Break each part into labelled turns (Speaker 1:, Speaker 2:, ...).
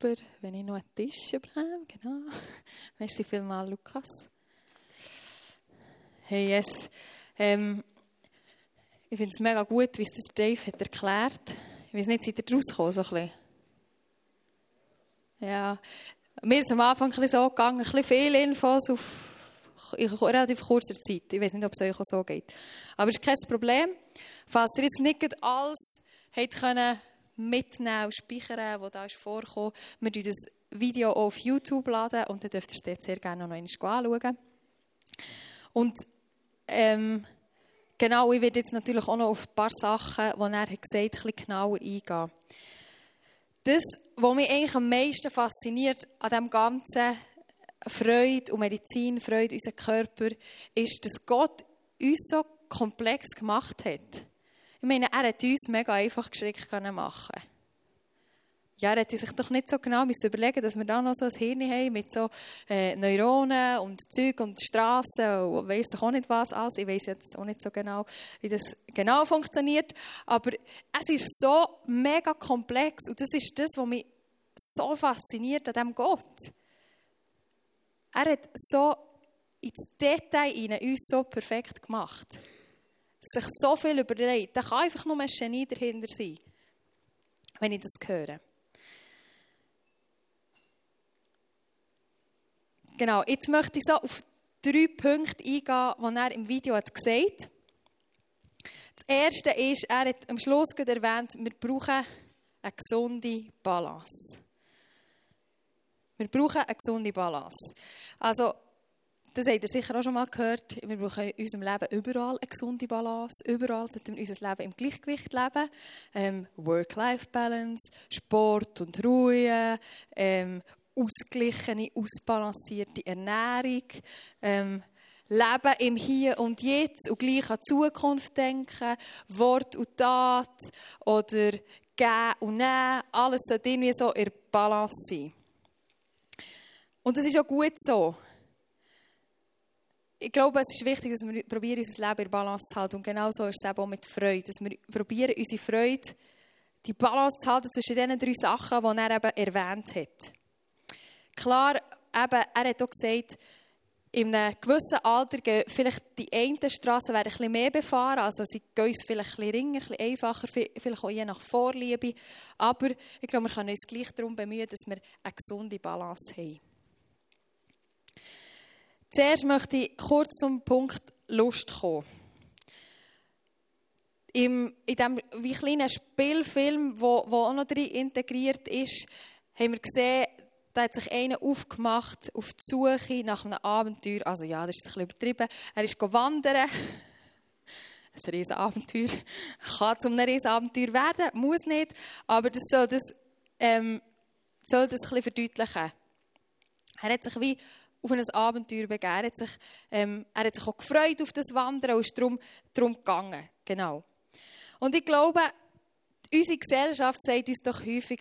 Speaker 1: super, wenn ich noch einen Tisch bekomme. Genau. Merci vielmals, Lukas. Hey, yes. Ähm, ich finde es mega gut, wie es das Dave hat erklärt. Ich weiß nicht, seid ihr rausgekommen, so ein bisschen? Ja. Mir ist am Anfang ein bisschen so gegangen, ein bisschen viele Infos auf in relativ kurzer Zeit. Ich weiß nicht, ob es euch auch so geht. Aber es ist kein Problem. Falls ihr jetzt nicht alles habt können mitnehmen speichern, was da ist vorgekommen, wir laden das Video auf YouTube laden und dann dürft ihr es sehr gerne noch einmal anschauen. Und ähm, genau, ich werde jetzt natürlich auch noch auf ein paar Sachen, die er gesagt hat, ein bisschen genauer eingehen. Das, was mich eigentlich am meisten fasziniert an dem Ganzen, Freude und Medizin, Freude, unser Körper, ist, dass Gott uns so komplex gemacht hat. Ich meine, er hat uns mega einfach geschickt machen ja, er hätte sich doch nicht so genau überlegen dass wir da noch so ein Hirn haben mit so äh, Neuronen und Zeug und Straßen und weiss doch auch nicht was alles. Ich weiß jetzt auch nicht so genau, wie das genau funktioniert. Aber es ist so mega komplex und das ist das, was mich so fasziniert an diesem Gott. Er hat so ins Detail hinein uns so perfekt gemacht. Sich so viel überlegt. Da kann einfach nur ein Genie dahinter sein, wenn ich das höre. Genau, jetzt möchte ich so auf drei Punkte eingehen, die er im Video hat gesagt hat. Das erste ist, er hat am Schluss erwähnt, wir brauchen eine gesunde Balance. Wir brauchen eine gesunde Balance. Also, das habt ihr sicher auch schon mal gehört. Wir brauchen in unserem Leben überall eine gesunde Balance. Überall sollten wir unser Leben im Gleichgewicht leben. Ähm, Work-Life-Balance, Sport und Ruhe, ähm, ausgeglichene, ausbalancierte Ernährung. Ähm, Leben im Hier und Jetzt und gleich an die Zukunft denken, Wort und Tat oder Geben und Nehmen. Alles sollte irgendwie so in Balance sein. Und das ist auch gut so. Ich glaube, es ist wichtig, dass wir probieren, unser Leben in Balance zu halten. Und genau so ist es eben auch mit Freude. Dass wir probieren, unsere Freude, die Balance zu halten zwischen diesen drei Sachen, die er eben erwähnt hat. Klar, eben, er hat auch gesagt, in einem gewissen Alter gehen vielleicht die einen Straßen ein bisschen mehr befahren, also sie gehen uns vielleicht ein bisschen ringer, ein bisschen einfacher, vielleicht auch je nach Vorliebe. Aber ich glaube, wir können uns gleich darum bemühen, dass wir eine gesunde Balance haben. Zuerst möchte ich kurz zum Punkt Lust kommen. In diesem wie kleinen Spielfilm, der auch noch drin integriert ist, haben wir gesehen, da hat sich einer aufgemacht auf die Suche nach einem Abenteuer. Also ja, das ist ein bisschen übertrieben. Er ist wandern. Ein riesen Abenteuer. Kann zu einem riesen Abenteuer werden, muss nicht. Aber das soll das, ähm, soll das ein bisschen verdeutlichen. Er hat sich wie auf ein Abenteuer begeben. Er hat sich, ähm, er hat sich auch gefreut auf das Wandern und ist darum, darum gegangen. Genau. Und ich glaube, unsere Gesellschaft sagt uns doch häufig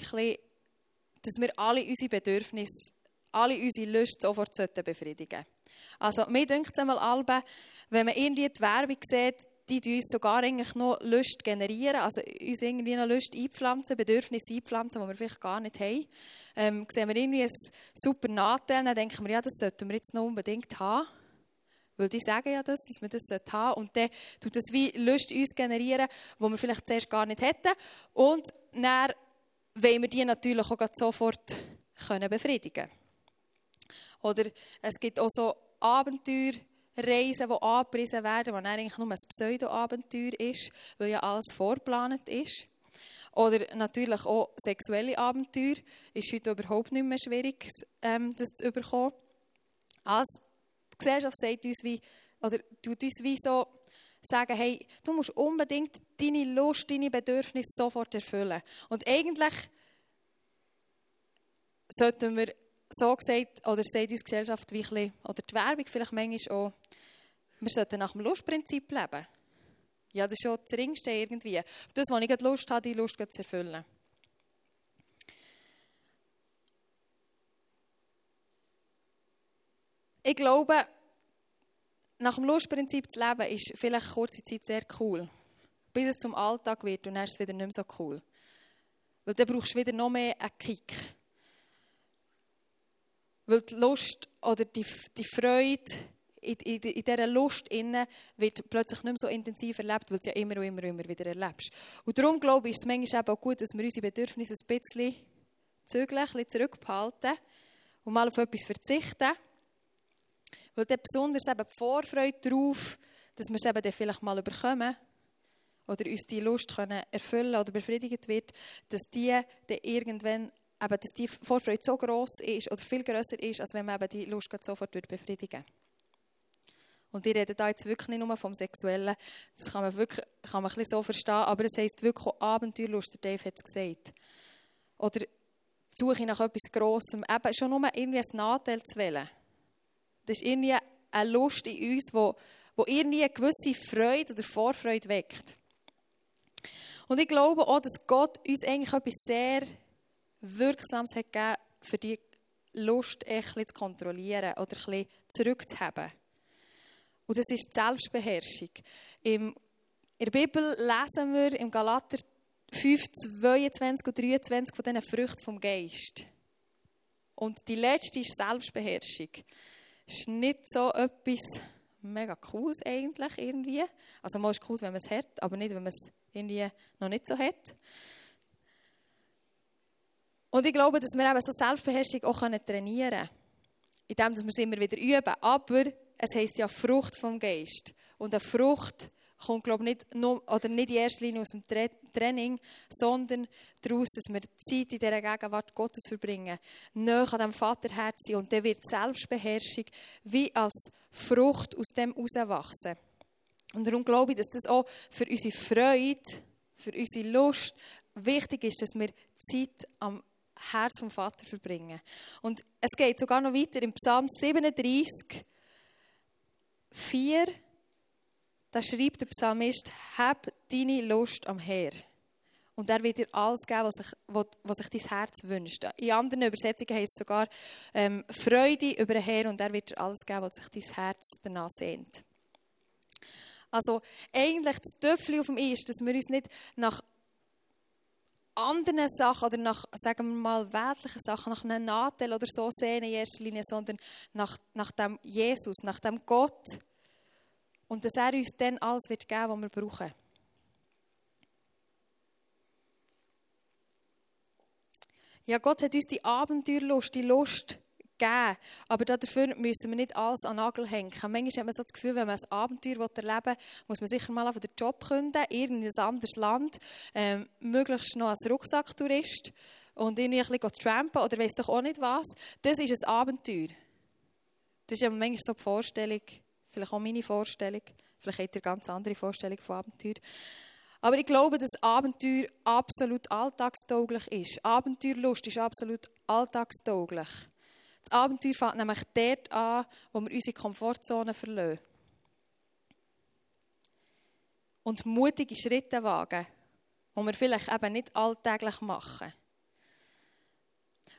Speaker 1: dass wir alle unsere Bedürfnisse, alle unsere Lust sofort befriedigen sollten. Also, mir denkt es einmal, wenn man irgendwie die Werbung sieht, die, die uns sogar eigentlich noch Lust generieren, also uns irgendwie noch Lust einpflanzen, Bedürfnisse einpflanzen, die wir vielleicht gar nicht haben. Ähm, sehen wir irgendwie ein super Nachteil, dann denken wir, ja, das sollten wir jetzt noch unbedingt haben. Weil die sagen ja das, dass wir das haben sollte. Und dann tut das wie Lust uns generieren, die wir vielleicht zuerst gar nicht hätten. Und dann wollen wir die natürlich auch sofort können befriedigen Oder es gibt auch so Abenteuer, Reisen, die angepriesen werden, die eigentlich nur ein Pseudo-Abenteuer ist, weil ja alles vorgeplant ist. Oder natürlich auch sexuelle Abenteuer. Ist heute überhaupt nicht mehr schwierig, ähm, das zu bekommen. Also, die Gesellschaft sagt uns wie, oder tut uns wie so sagen, hey, du musst unbedingt deine Lust, deine Bedürfnisse sofort erfüllen. Und eigentlich sollten wir so gesagt, oder sagt uns die Gesellschaft wie bisschen, oder die Werbung vielleicht manchmal auch, wir sollten nach dem Lustprinzip leben. Ja, das ist schon das Ringste irgendwie. Das, was ich Lust habe, die Lust zu erfüllen. Ich glaube, nach dem Lustprinzip zu leben, ist vielleicht kurze Zeit sehr cool. Bis es zum Alltag wird und dann ist es wieder nicht mehr so cool. Weil dann brauchst du wieder noch mehr einen Kick. Weil die Lust oder die, die Freude in, in, in dieser Lust innen wird plötzlich nicht mehr so intensiv erlebt, weil du es ja immer und immer und immer wieder erlebst. Und darum glaube ich, ist es manchmal auch gut, dass wir unsere Bedürfnisse ein bisschen zügeln, ein bisschen zurückbehalten und mal auf etwas verzichten. Weil dann besonders eben die Vorfreude darauf, dass wir es eben dann vielleicht mal überkommen oder uns die Lust können erfüllen oder befriedigt wird, dass die dann irgendwann eben, dass die Vorfreude so groß ist oder viel größer ist, als wenn man eben die Lust sofort befriedigen würde. Und ich rede da jetzt wirklich nicht nur vom Sexuellen, das kann man wirklich kann man ein bisschen so verstehen, aber es heisst wirklich auch Abenteuerlust, der Dave hat es gesagt. Oder die Suche nach etwas Grossem, eben schon nur irgendwie ein Nachteil zu wählen. Das ist irgendwie eine Lust in uns, wo, wo irgendwie eine gewisse Freude oder Vorfreude weckt. Und ich glaube auch, dass Gott uns eigentlich etwas sehr Wirksames hat gegeben, für die Lust bisschen zu kontrollieren oder ein bisschen zurückzuhaben. Und das ist die Selbstbeherrschung. in der Bibel lesen wir im Galater 5, 22 und 23 von diesen Früchten vom Geist. Und die letzte ist Selbstbeherrschung. Das ist nicht so etwas mega Cooles eigentlich irgendwie. Also mal ist cool, wenn man es hat, aber nicht, wenn man es irgendwie noch nicht so hat. Und ich glaube, dass wir eben so Selbstbeherrschung auch trainieren können. Indem wir es immer wieder üben. Aber es heisst ja Frucht vom Geist. Und eine Frucht kommt, glaube ich, nicht, nur, oder nicht in erster Linie aus dem Training, sondern daraus, dass wir Zeit in dieser Gegenwart Gottes verbringen, näher an dem Vaterherz sein und dann wird Selbstbeherrschung wie als Frucht aus dem herauswachsen. Und darum glaube ich, dass das auch für unsere Freude, für unsere Lust wichtig ist, dass wir Zeit am Herz vom Vater verbringen. Und es geht sogar noch weiter im Psalm 37, 4, da schreibt der Psalmist, hab deine Lust am Herr. Und er wird dir alles geben, was sich, was, was sich dein Herz wünscht. In anderen Übersetzungen heißt es sogar ähm, Freude über den Herr und er wird dir alles geben, was sich dein Herz danach sehnt. Also eigentlich das Töpfchen auf dem I ist, dass wir uns nicht nach anderen Sachen oder nach, sagen wir mal, weltlichen Sachen, nach einem Nachteil oder so sehen in erster Linie, sondern nach, nach dem Jesus, nach dem Gott. Und dass er uns dann alles wird geben, was wir brauchen. Ja, Gott hat uns die Abenteuerlust, die Lust geben. Aber dafür müssen wir nicht alles an den Nagel hängen. Manchmal hat man so das Gefühl, wenn man ein Abenteuer erleben will, muss man sicher mal auf den Job künden, in ein anderes Land, ähm, möglichst noch als Rucksacktourist und irgendwie ein bisschen trampen oder weiss doch auch nicht was. Das ist ein Abenteuer. Das ist ja manchmal so die Vorstellung, vielleicht auch meine Vorstellung. Vielleicht habt ihr eine ganz andere Vorstellung von Abenteuer. Aber ich glaube, dass Abenteuer absolut alltagstauglich ist. Abenteuerlust ist absolut alltagstauglich. Das Abenteuer fängt nämlich dort an, wo wir unsere Komfortzone verlassen. Und mutige Schritte wagen, die wir vielleicht eben nicht alltäglich machen.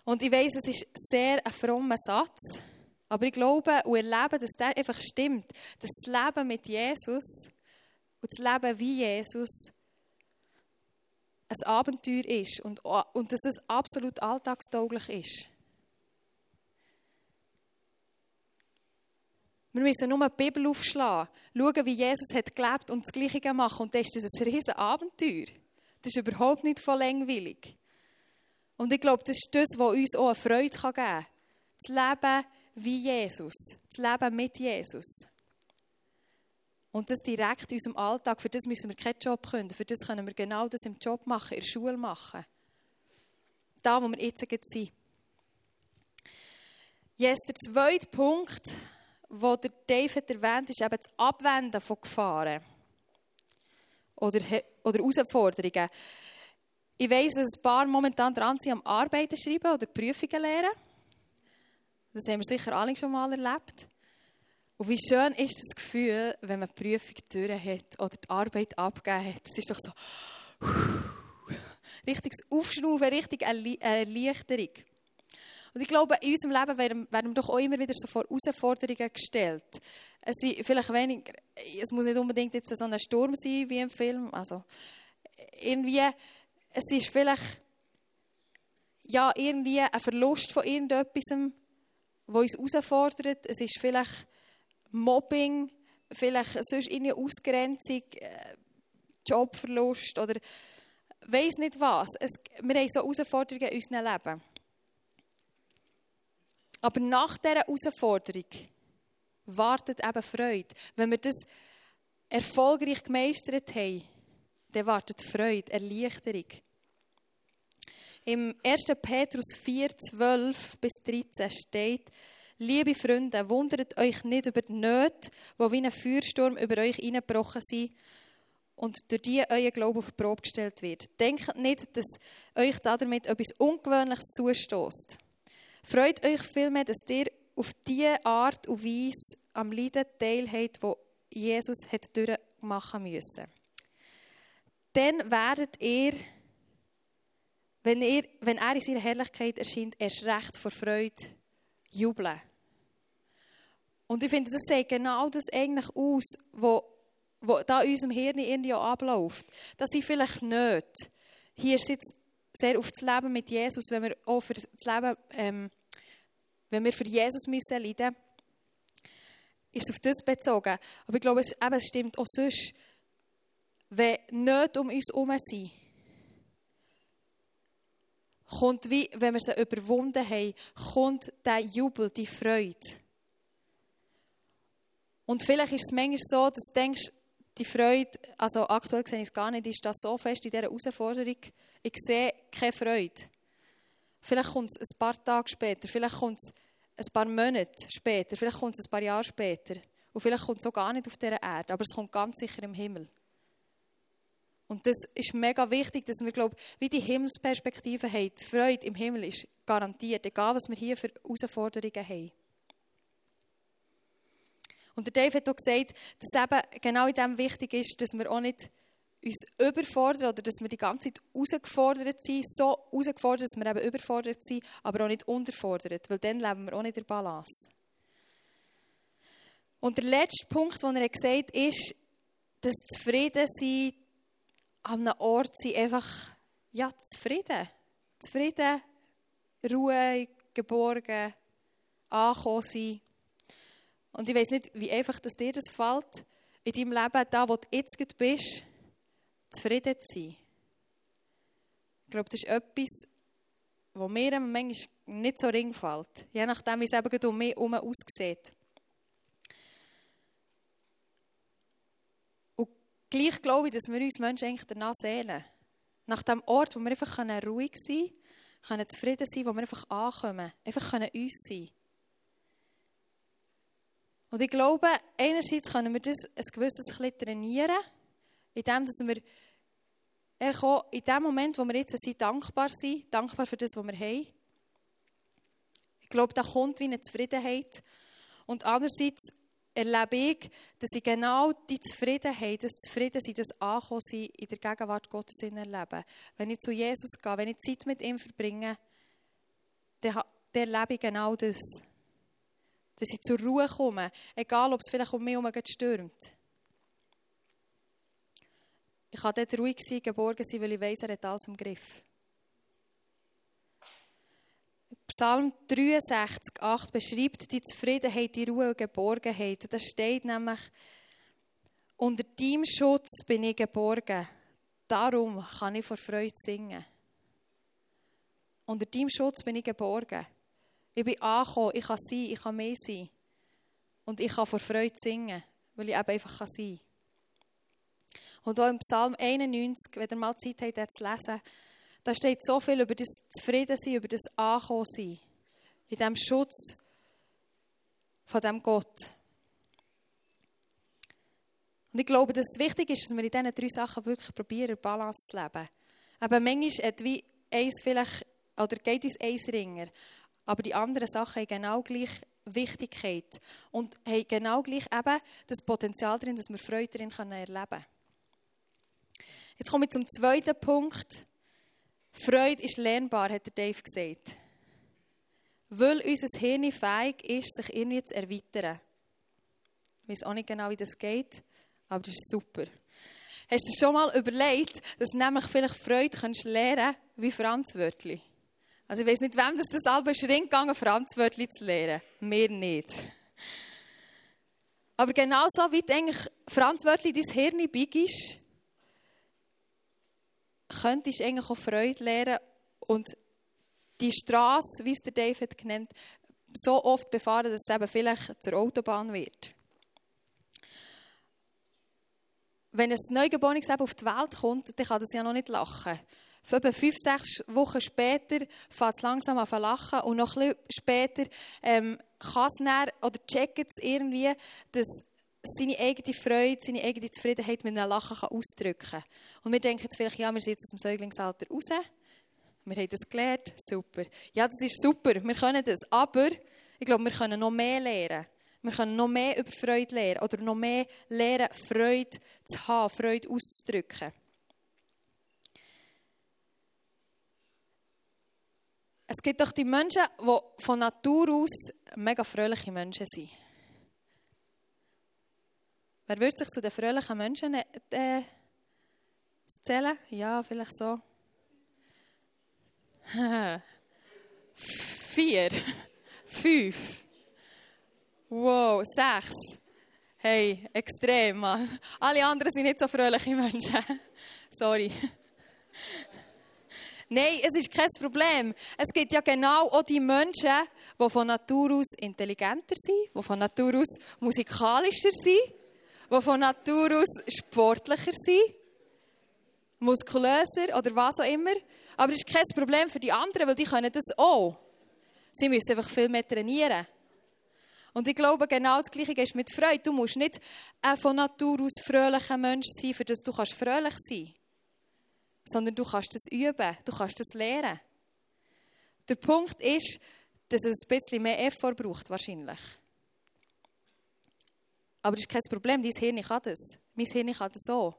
Speaker 1: Und ich weiß, es ist sehr ein frommer Satz, aber ich glaube und erlebe, dass der einfach stimmt. Dass das Leben mit Jesus und das Leben wie Jesus ein Abenteuer ist und, und dass es absolut alltagstauglich ist. Wir müssen nur die Bibel aufschlagen, schauen, wie Jesus hat gelebt und das Gleiche machen. Und dann ist das ein riesen Abenteuer. Das ist überhaupt nicht voll langweilig. Und ich glaube, das ist das, was uns auch eine Freude geben kann. Das Leben wie Jesus. Das Leben mit Jesus. Und das direkt in unserem Alltag. Für das müssen wir keinen Job können. Für das können wir genau das im Job machen, in der Schule machen. Da, wo wir jetzt sind. Jetzt der zweite Punkt wo der hat erwähnt ist eben das Abwenden von Gefahren oder, oder Herausforderungen. Ich weiss, dass ein paar momentan dran sind am Arbeiten schreiben oder Prüfungen lernen. Das haben wir sicher alle schon mal erlebt. Und wie schön ist das Gefühl, wenn man die Prüfung durch hat oder die Arbeit abgegeben hat. Das ist doch so richtiges Aufschnaufen, richtig Erleichterung. Und ich glaube, in unserem Leben werden, werden wir doch auch immer wieder so vor Herausforderungen gestellt. Es vielleicht weniger, es muss nicht unbedingt jetzt so ein Sturm sein wie im Film. Also irgendwie, es ist vielleicht ja, irgendwie ein Verlust von irgendetwas, wo uns herausfordert. Es ist vielleicht Mobbing, vielleicht sonst eine Ausgrenzung, äh, Jobverlust oder weiß nicht was. Es, wir haben so Herausforderungen in unserem Leben. Aber nach dieser Herausforderung wartet eben Freude. Wenn wir das erfolgreich gemeistert haben, dann wartet Freude, Erleichterung. Im 1. Petrus 4, 12 bis 13 steht, Liebe Freunde, wundert euch nicht über die Nöte, die wie ein Feuersturm über euch hineingebrochen sind und durch die euer Glaube auf die Probe gestellt wird. Denkt nicht, dass euch damit etwas Ungewöhnliches zustoßt. Freut euch vielmehr, dass ihr auf diese Art und Weise am Leiden teilhabt, wo Jesus hat durchmachen müssen. Dann werdet ihr, wenn, ihr, wenn er in seiner Herrlichkeit erscheint, erst recht vor Freude jubeln. Und ich finde, das sieht genau das eigentlich aus, wo, wo da in unserem Hirn irgendwie abläuft. Das sind vielleicht nicht. Hier ist sehr auf das Leben mit Jesus, wenn wir auch für das Leben, ähm, wenn wir für Jesus müssen leiden, ist auf das bezogen. Aber ich glaube, es, eben, es stimmt auch sonst, wenn nicht um uns herum sind, kommt wie, wenn wir sie überwunden haben, kommt der Jubel, die Freude. Und vielleicht ist es manchmal so, dass du denkst, die Freude, also aktuell sehe ich es gar nicht, ist das so fest in dieser Herausforderung, ich sehe keine Freude. Vielleicht kommt es ein paar Tage später, vielleicht kommt es ein paar Monate später, vielleicht kommt es ein paar Jahre später. Und vielleicht kommt es auch gar nicht auf dieser Erde, aber es kommt ganz sicher im Himmel. Und das ist mega wichtig, dass wir, glaube wie die Himmelsperspektive haben. Die Freude im Himmel ist garantiert, egal was wir hier für Herausforderungen haben. Und der Dave hat auch gesagt, dass eben genau in dem wichtig ist, dass wir auch nicht uns überfordern oder dass wir die ganze Zeit herausgefordert sind, so herausgefordert, dass wir eben überfordert sind, aber auch nicht unterfordert, weil dann leben wir auch nicht in der Balance. Und der letzte Punkt, den er gesagt hat, ist, dass zufrieden sein an einem Ort sein einfach, ja, zufrieden. Zufrieden, ruhig, geborgen, angekommen sein. Und ich weiß nicht, wie einfach dass dir das fällt, in deinem Leben, da wo du jetzt bist, zufrieden zu sein. Ich glaube, das ist etwas, was mir manchmal nicht so ring fällt. Je nachdem, wie es eben um mich herum aussieht. Und gleich glaube ich, dass wir uns Menschen eigentlich danach sehnen. Nach dem Ort, wo wir einfach ruhig sein können, können zufrieden sein, wo wir einfach ankommen, einfach können uns sein können. Und ich glaube, einerseits können wir das ein gewisses bisschen trainieren, indem dass wir auch in dem Moment, wo wir jetzt sind, dankbar sind, dankbar für das, was wir haben. Ich glaube, da kommt wie eine Zufriedenheit. Und andererseits erlebe ich, dass ich genau die Zufriedenheit, das Zufriedensein, das Ankommen in der Gegenwart Gottes erlebe. Wenn ich zu Jesus gehe, wenn ich Zeit mit ihm verbringe, dann, erlebe ich genau das dass ich zur Ruhe komme, egal ob es vielleicht um mich herum stürmt. Ich kann dort ruhig sein, geborgen sein, weil ich weiß, er hat alles im Griff. Psalm 63, 8 beschreibt die Zufriedenheit, die Ruhe und Geborgenheit. Da steht nämlich, unter deinem Schutz bin ich geborgen, darum kann ich vor Freude singen. Unter deinem Schutz bin ich geborgen. Ich bin angekommen, ich kann sein, ich kann mehr sein. Und ich kann vor Freude singen, weil ich eben einfach sein kann. Und auch im Psalm 91, wenn ihr mal Zeit habt, das zu lesen, da steht so viel über das Zufriedensein, über das Ankommensein. In diesem Schutz von diesem Gott. Und ich glaube, dass es wichtig ist, dass wir in diesen drei Sachen wirklich probieren, Balance zu leben. Aber manchmal hat wie eins vielleicht, oder geht uns eins ringer. Aber die anderen Sachen haben genau gleich Wichtigkeit und haben genau gleich eben das Potenzial drin, dass wir Freude darin erleben können. Jetzt komme ich zum zweiten Punkt. Freude ist lernbar, hat Dave gesagt. Weil unser Hirn fähig ist, sich irgendwie zu erweitern. Ich weiß auch nicht genau, wie das geht, aber das ist super. Hast du dir schon mal überlegt, dass du nämlich vielleicht Freude lernen kannst wie Franz Wörtli? Also ich weiß nicht, wem das, das Album ist reingegangen, Franz Wörtli zu lernen. Mir nicht. Aber genau so wie eigentlich Franz Wörtli dein Hirn big ist, könntest du eigentlich auch Freude lernen und die Straße, wie es der David genannt so oft befahren, dass es eben vielleicht zur Autobahn wird. Wenn ein Neugeborenes auf die Welt kommt, dann kann das ja noch nicht lachen. Etwa fünf, sechs Wochen später fängt es langsam an zu lachen und noch ein bisschen später ähm, kann es dann, oder checkt es irgendwie, dass seine eigene Freude, seine eigene Zufriedenheit mit einem Lachen kann ausdrücken kann. Und wir denken jetzt vielleicht, ja, wir sind jetzt aus dem Säuglingsalter raus. Wir haben das gelernt, super. Ja, das ist super, wir können das. Aber ich glaube, wir können noch mehr lernen. Wir können noch mehr über Freude lernen oder noch mehr lernen, Freude zu haben, Freude auszudrücken. Es gibt doch die Menschen, die von Natur aus mega fröhliche Menschen sind. Wer würde sich zu den fröhlichen Menschen äh, zählen? Ja, vielleicht so. Vier. Fünf. Wow, sechs. Hey, extrem, Mann. Alle anderen sind nicht so fröhliche Menschen. Sorry. Nein, es ist kein Problem. Es gibt ja genau auch die Menschen, die von Natur aus intelligenter sind, die von Natur aus musikalischer sind, die von Natur aus sportlicher sind, muskulöser oder was auch immer. Aber es ist kein Problem für die anderen, weil die können das auch. Sie müssen einfach viel mehr trainieren. Und ich glaube, genau das Gleiche ist mit Freude. Du musst nicht ein von Natur aus fröhlicher Mensch sein, für das du fröhlich sein kannst. Sondern du kannst das üben, du kannst das lernen. Der Punkt ist, dass es ein bisschen mehr Effort braucht, wahrscheinlich. Aber das ist kein Problem, dein Hirn kann das. Mein Hirn kann das so.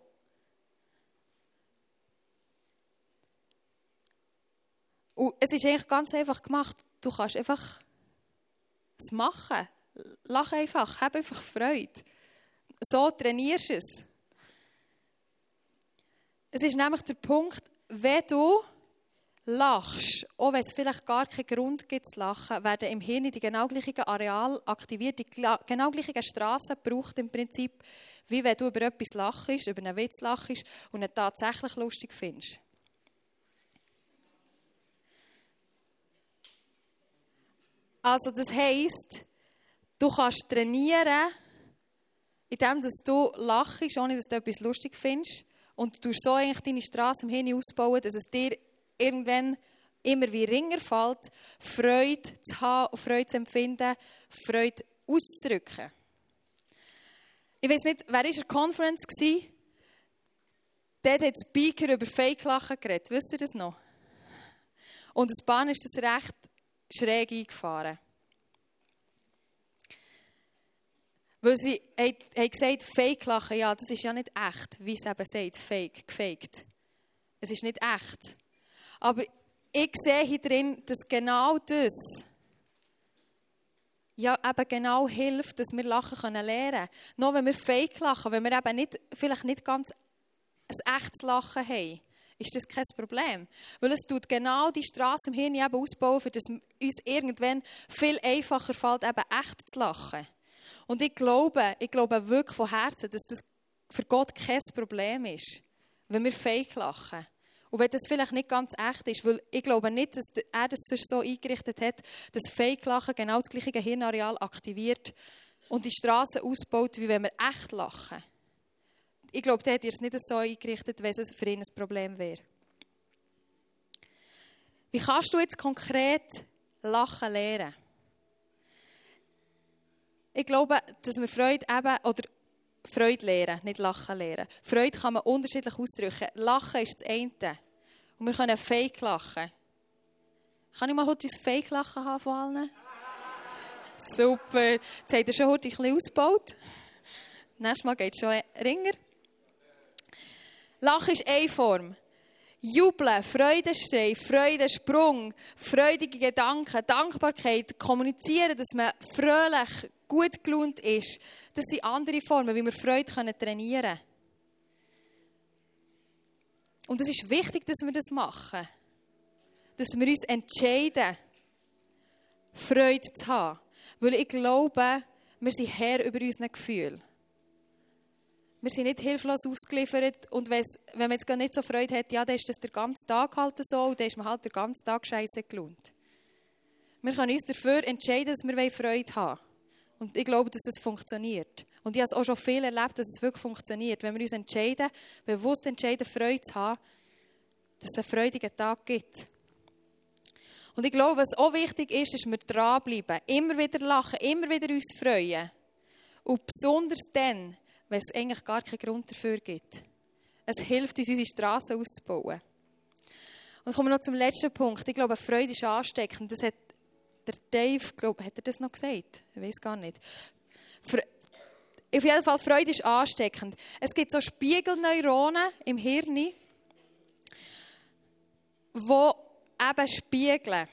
Speaker 1: Und es ist eigentlich ganz einfach gemacht. Du kannst einfach es machen. Lach einfach, hab einfach Freude. So trainierst du es. Es ist nämlich der Punkt, wenn du lachst, auch wenn es vielleicht gar keinen Grund gibt zu lachen, werden im Hirn die genau gleichen Areale aktiviert, die genau gleichen Straßen braucht im Prinzip, wie wenn du über etwas lachst, über einen Witz lachst und ihn tatsächlich lustig findest. Also das heisst, du kannst trainieren, indem du lachst, ohne dass du etwas lustig findest. Und du so eigentlich deine Straße im Hirn ausbauen, dass es dir irgendwann immer wie ringer fällt, Freude zu haben, Freude zu empfinden, Freude auszudrücken. Ich weiß nicht, wer war in der Conference? Dort hat Speaker über Fake-Lachen geredet. Wisst ihr das noch? Und das Bahn ist das recht schräg eingefahren. Weil sie haben gesagt, Fake-Lachen, ja, das ist ja nicht echt, wie es eben sagt, Fake, gefaked. Es ist nicht echt. Aber ich sehe hier drin, dass genau das ja eben genau hilft, dass wir Lachen können lernen. Nur wenn wir Fake lachen, wenn wir eben nicht, vielleicht nicht ganz ein echtes Lachen haben, ist das kein Problem. Weil es tut genau die Straße im Hirn eben ausbauen, für das uns irgendwann viel einfacher fällt, eben echt zu lachen. Und ich glaube, ich glaube wirklich von Herzen, dass das für Gott kein Problem ist, wenn wir fake lachen. Und wenn das vielleicht nicht ganz echt ist, weil ich glaube nicht, dass er das so eingerichtet hat, dass Fake-Lachen genau das gleiche Gehirnareal aktiviert und die Straße ausbaut, wie wenn wir echt lachen ich glaube, der hat es nicht so eingerichtet, wenn es für ihn ein Problem wäre. Wie kannst du jetzt konkret Lachen lernen? Ich glaube, dass wir Freude eben, oder Freude lernen, nicht Lachen lernen. Freude kann man unterschiedlich ausdrücken. Lachen ist das eine. Und wir können Fake lachen. Kann ich mal heute ein Fake lachen haben von allen? Super. Jetzt habt ihr schon heute ein bisschen ausgebaut. Nächstes Mal geht es schon ringer. Lachen ist eine Form. Jubeln, Freudenschrei, Freudensprung, freudige Gedanken, Dankbarkeit, kommunizieren, dass man fröhlich, gut gelohnt ist. Das sind andere Formen, wie wir Freude trainieren können. Und es ist wichtig, dass wir das machen. dass wir uns entscheiden, Freude zu haben. Weil ich glaube, wir sind Herr über unsere Gefühle. Wir sind nicht hilflos ausgeliefert und wenn man jetzt gar nicht so Freude hat, ja, dann ist das der ganze Tag halt so und dann ist man halt den ganzen Tag scheiße gelohnt. Wir können uns dafür entscheiden, dass wir Freude haben Und ich glaube, dass das funktioniert. Und ich habe es auch schon viel erlebt, dass es wirklich funktioniert. Wenn wir uns entscheiden, bewusst entscheiden, Freude zu haben, dass es einen freudigen Tag gibt. Und ich glaube, was auch wichtig ist, ist, dass wir dranbleiben. Immer wieder lachen, immer wieder uns freuen. Und besonders dann, wenn es eigentlich gar keinen Grund dafür gibt. Es hilft uns, unsere Straßen auszubauen. Und kommen wir noch zum letzten Punkt. Ich glaube, Freude ist ansteckend. Das hat der Dave, glaube hat er das noch gesagt? Ich weiß gar nicht. Auf jeden Fall, Freude ist ansteckend. Es gibt so Spiegelneuronen im Hirn, die eben spiegeln.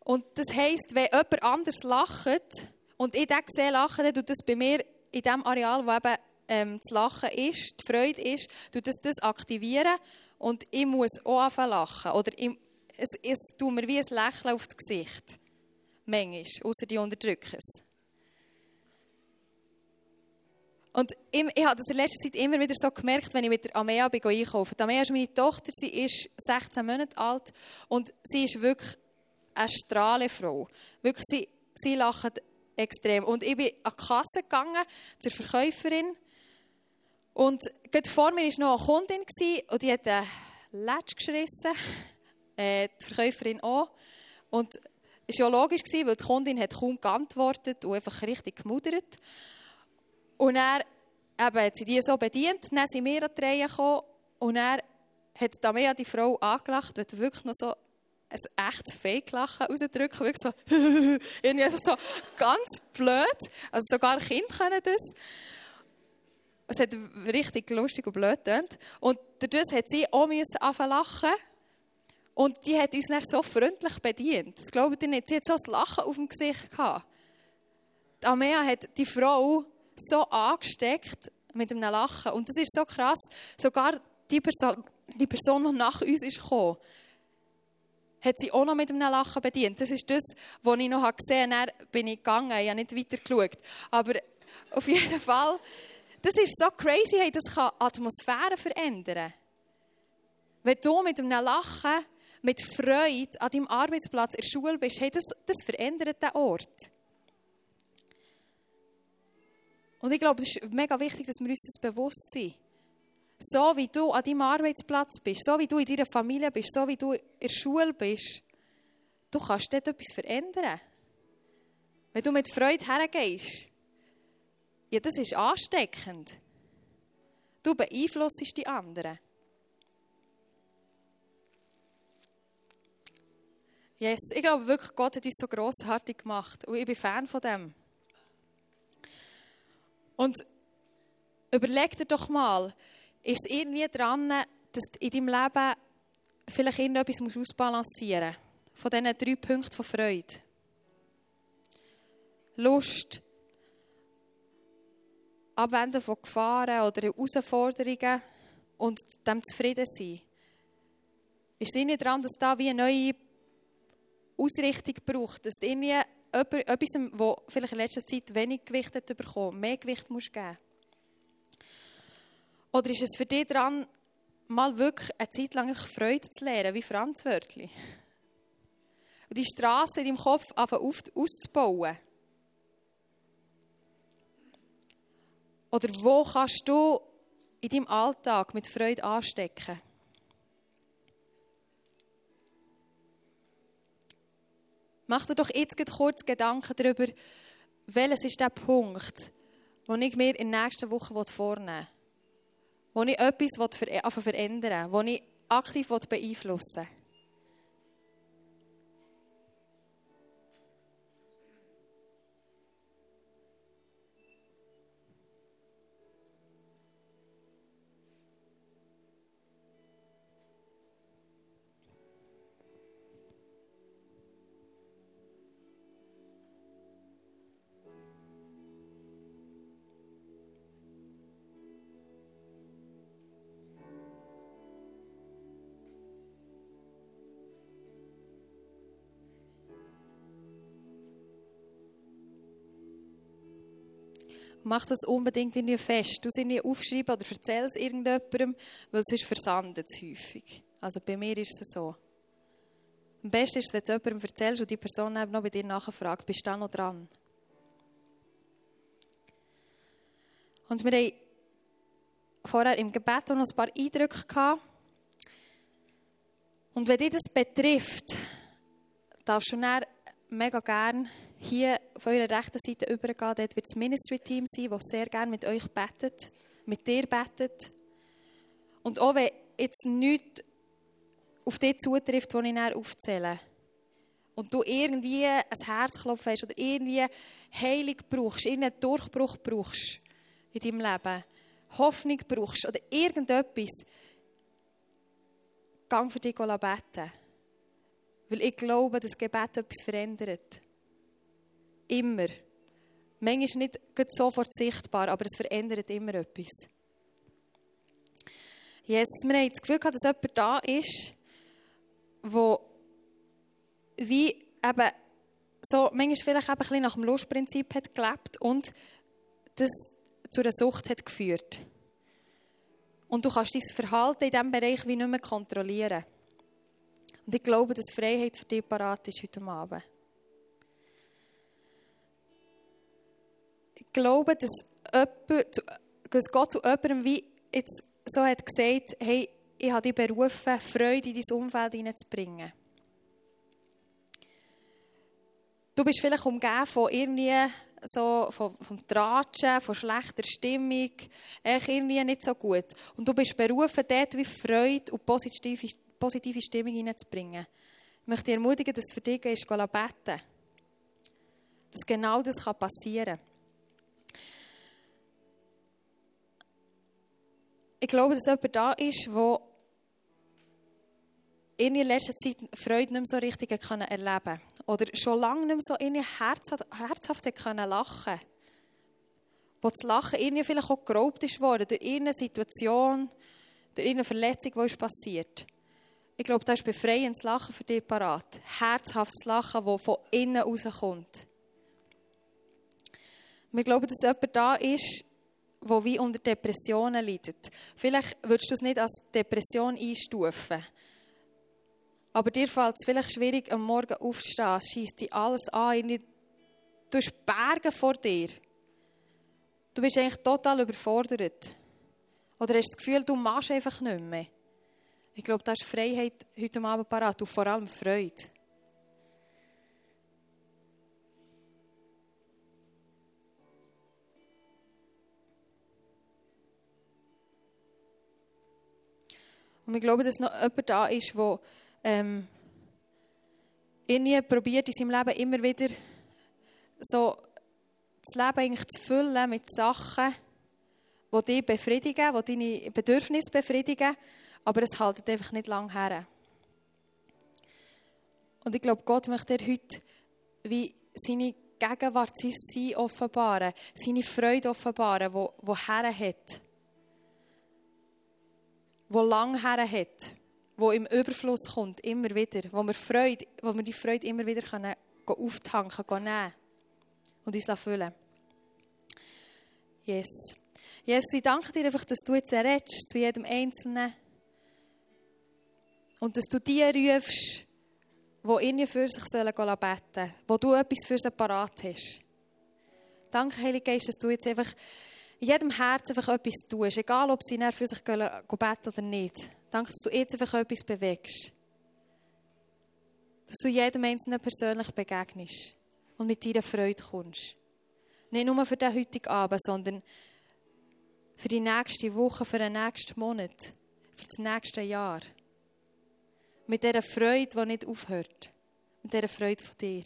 Speaker 1: Und das heisst, wenn jemand anders lacht und ich den sehe lachen, dann tut das bei mir in dem Areal, wo eben ähm, das Lachen ist, die Freude ist, tut das das aktivieren und ich muss auch anfangen lachen. Oder ich, es, es tut mir wie ein Lächeln auf das Gesicht. Manchmal, außer die unterdrücken es. Und ich, ich habe das in letzter Zeit immer wieder so gemerkt, wenn ich mit der Amea bin einkaufen. Die Amea ist meine Tochter, sie ist 16 Monate alt und sie ist wirklich eine Strahlefrau. Wirklich, sie, sie lacht extrem. Und ich bin an die Kasse gegangen, zur Verkäuferin. Und gerade vor mir war noch eine Kundin und die hat einen Latsch geschrissen. Äh, die Verkäuferin auch. Und es war ja logisch, weil die Kundin hat kaum geantwortet und einfach richtig gemudert. Und er hat sie die so bedient, dann sind wir an die Reihe gekommen und er hat Damea die Frau angelacht, hat wirklich noch so ein echtes Fake-Lachen rausdrücken, wirklich so, irgendwie so ganz blöd. Also sogar Kinder können das. Es hat richtig lustig und blöd getönt. Und dadurch hat sie auch müssen. Und die hat uns dann so freundlich bedient. Das glaubt ihr nicht. Sie hat so ein Lachen auf dem Gesicht gehabt. Die Amea hat die Frau so angesteckt mit einem Lachen. Und das ist so krass. Sogar die Person, die, Person, die nach uns ist gekommen, hat sie auch noch mit einem Lachen bedient. Das ist das, was ich noch gesehen habe. Dann bin ich gegangen, ich habe nicht weiter geschaut. Aber auf jeden Fall, das ist so crazy, hey, das kann Atmosphäre verändern. Wenn du mit einem Lachen, mit Freude an deinem Arbeitsplatz in der Schule bist, hey, das, das verändert den Ort. Und ich glaube, es ist mega wichtig, dass wir uns das bewusst sind. So wie du an deinem Arbeitsplatz bist, so wie du in deiner Familie bist, so wie du in der Schule bist, du kannst dort etwas verändern. Wenn du mit Freude hergehst, ja, das ist ansteckend. Du beeinflusst die anderen. Yes, ich glaube wirklich, Gott hat uns so grossartig gemacht und ich bin Fan von dem. Und überleg dir doch mal, ist es irgendwie dran, dass in deinem Leben vielleicht irgendetwas ausbalancieren musst? Von diesen drei Punkten von Freude. Lust, Abwenden von Gefahren oder Herausforderungen und dem zufrieden sein. Ist es irgendwie dran, dass da wie eine neue Ausrichtung braucht, dass du irgendwie etwas, das vielleicht in letzter Zeit wenig Gewicht hat bekommen, mehr Gewicht musst geben Oder ist es für dich dran, mal wirklich eine Zeit lang Freude zu lernen, wie Franz Wörtli? Und die Straße in deinem Kopf auszubauen? Oder wo kannst du in deinem Alltag mit Freude anstecken? Mach dir doch jetzt kurz Gedanken darüber, welches ist der Punkt, den ich mir in der nächsten Woche vornehmen will. Wo ich etwas verändern will, wo ich aktiv beeinflussen will. Mach das unbedingt irgendwie fest. Du es irgendwie aufschreiben oder erzähl es irgendjemandem, weil sonst versandet es häufig. Also bei mir ist es so. Am besten ist es, wenn du jemandem erzählst und die Person eben noch bei dir nachfragt, bist du da noch dran? Und wir haben vorher im Gebet noch ein paar Eindrücke gehabt. Und wenn dich das betrifft, darfst du dann mega gerne hier auf eurer rechten Seite übergehen. Dort wird das Ministry-Team sein, das sehr gerne mit euch betet, mit dir betet. Und auch wenn jetzt nichts auf dich zutrifft, was ich aufzähle, und du irgendwie ein Herzklopfen hast oder irgendwie Heilung brauchst, irgendeinen Durchbruch brauchst in deinem Leben, Hoffnung brauchst oder irgendetwas, gang für dich beten. Weil ich glaube, dass Gebet etwas verändert. Immer. Manchmal nicht sofort sichtbar, aber es verändert immer etwas. Jesus, wir haben das Gefühl gehabt, dass jemand da ist, der wie eben so manchmal vielleicht eben ein bisschen nach dem Lustprinzip hat gelebt und das zu einer Sucht hat geführt. Und du kannst dein Verhalten in diesem Bereich wie nicht mehr kontrollieren. Und ich glaube, dass Freiheit für dich parat ist heute Abend. Glaube, dass, jemand, dass Gott zu jemandem wie jetzt so hat gesagt, hey, ich habe dich berufen, Freude in dein Umfeld hineinzubringen. Du bist vielleicht umgeben von irgendwie so vom, vom Tratschen, von schlechter Stimmung, echt irgendwie nicht so gut. Und du bist berufen, dort wie Freude und positive, positive Stimmung hineinzubringen. Ich möchte dich ermutigen, dass für dich ist, beten. Dass genau das passieren kann. Ich glaube, dass jemand da ist, der in letzter Zeit Freude nicht mehr so richtig erleben konnte. Oder schon lange nicht mehr so irgendwie herzhaft, herzhaft können lachen Wo das Lachen irgendwie vielleicht auch geraubt ist worden durch irgendeine Situation, durch irgendeine Verletzung, die ist passiert. Ich glaube, da ist befreiendes Lachen für dich parat. Herzhaftes Lachen, das von innen rauskommt. Wir glauben, dass jemand da ist, der wie unter Depressionen leidet. Vielleicht würdest du es nicht als Depression einstufen. Aber dir fällt es vielleicht schwierig, am Morgen aufzustehen. Es schießt dich alles an. Du hast Berge vor dir. Du bist eigentlich total überfordert. Oder hast das Gefühl, du machst einfach nicht mehr. Ich glaube, da ist Freiheit heute Abend parat und vor allem Freude. Und ich glaube, dass noch jemand da ist, der ähm, irgendwie probiert in seinem Leben immer wieder so das Leben eigentlich zu füllen mit Sachen, die dich befriedigen, die deine Bedürfnisse befriedigen, aber es hält einfach nicht lange her. Und ich glaube, Gott möchte dir heute wie seine Gegenwart, sein Sein offenbaren, seine Freude offenbaren, wo, wo Herr hat. Wo lang Herr hat wo im Überfluss kommt, immer wieder, wo wir, Freude, wo wir die Freude immer wieder können, auftanken können, nehmen und uns füllen Yes. Jesus, ich danke dir einfach, dass du jetzt redest zu jedem Einzelnen und dass du die rufst, die innen für sich beten sollen, wo du etwas für sie parat hast. Danke, Heilige Geist, dass du jetzt einfach in jedem Herzen einfach etwas tust, egal ob sie für sich beten oder nicht. Danke, dass du jetzt einfach etwas bewegst. Dass du jedem Einzelnen persönlich begegnest und mit deiner Freude kommst. Nicht nur für den heutigen Abend, sondern für die nächste Woche, für den nächsten Monat, für das nächste Jahr. Mit dieser Freude, die nicht aufhört. Mit dieser Freude von dir.